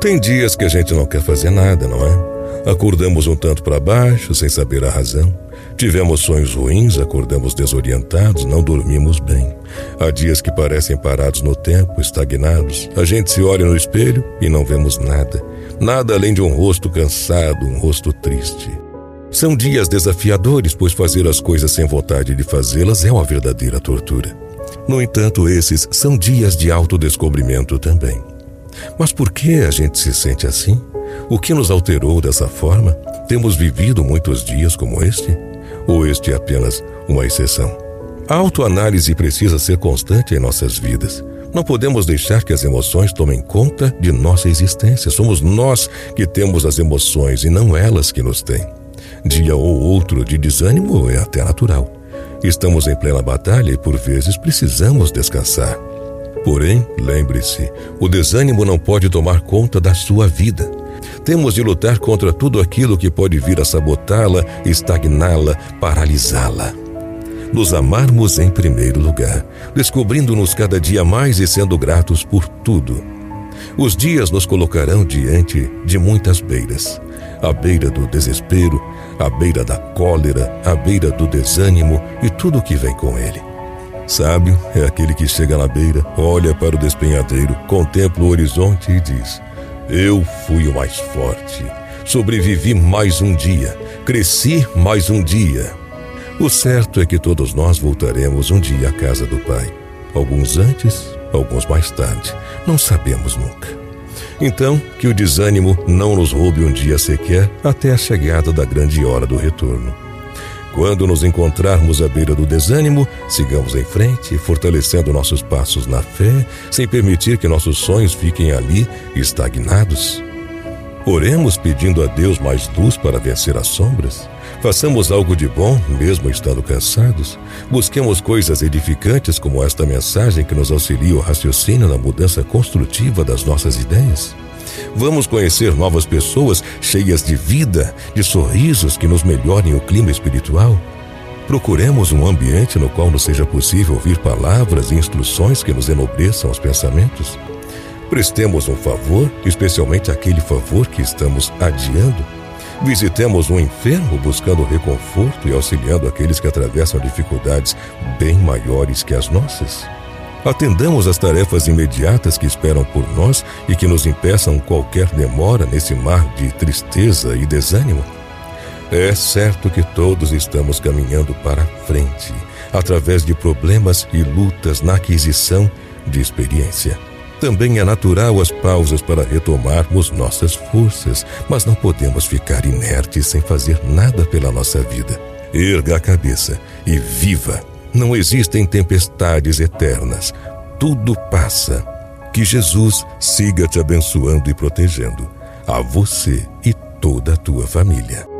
Tem dias que a gente não quer fazer nada, não é? Acordamos um tanto para baixo, sem saber a razão. Tivemos sonhos ruins, acordamos desorientados, não dormimos bem. Há dias que parecem parados no tempo, estagnados. A gente se olha no espelho e não vemos nada. Nada além de um rosto cansado, um rosto triste. São dias desafiadores, pois fazer as coisas sem vontade de fazê-las é uma verdadeira tortura. No entanto, esses são dias de autodescobrimento também. Mas por que a gente se sente assim? O que nos alterou dessa forma? Temos vivido muitos dias como este? Ou este é apenas uma exceção? A autoanálise precisa ser constante em nossas vidas. Não podemos deixar que as emoções tomem conta de nossa existência. Somos nós que temos as emoções e não elas que nos têm. Dia ou outro de desânimo é até natural. Estamos em plena batalha e por vezes precisamos descansar. Porém, lembre-se, o desânimo não pode tomar conta da sua vida. Temos de lutar contra tudo aquilo que pode vir a sabotá-la, estagná-la, paralisá-la. Nos amarmos em primeiro lugar, descobrindo-nos cada dia mais e sendo gratos por tudo. Os dias nos colocarão diante de muitas beiras à beira do desespero, à beira da cólera, à beira do desânimo e tudo o que vem com ele. Sábio é aquele que chega na beira, olha para o despenhadeiro, contempla o horizonte e diz: Eu fui o mais forte, sobrevivi mais um dia, cresci mais um dia. O certo é que todos nós voltaremos um dia à casa do Pai. Alguns antes, alguns mais tarde. Não sabemos nunca. Então, que o desânimo não nos roube um dia sequer até a chegada da grande hora do retorno. Quando nos encontrarmos à beira do desânimo, sigamos em frente, fortalecendo nossos passos na fé, sem permitir que nossos sonhos fiquem ali estagnados. Oremos pedindo a Deus mais luz para vencer as sombras. Façamos algo de bom, mesmo estando cansados. Busquemos coisas edificantes como esta mensagem que nos auxilia o raciocínio na mudança construtiva das nossas ideias. Vamos conhecer novas pessoas cheias de vida, de sorrisos que nos melhorem o clima espiritual. Procuremos um ambiente no qual nos seja possível ouvir palavras e instruções que nos enobreçam os pensamentos. Prestemos um favor, especialmente aquele favor que estamos adiando. Visitemos um enfermo buscando reconforto e auxiliando aqueles que atravessam dificuldades bem maiores que as nossas. Atendamos às tarefas imediatas que esperam por nós e que nos impeçam qualquer demora nesse mar de tristeza e desânimo. É certo que todos estamos caminhando para frente, através de problemas e lutas na aquisição de experiência. Também é natural as pausas para retomarmos nossas forças, mas não podemos ficar inertes sem fazer nada pela nossa vida. Erga a cabeça e viva não existem tempestades eternas. Tudo passa. Que Jesus siga te abençoando e protegendo. A você e toda a tua família.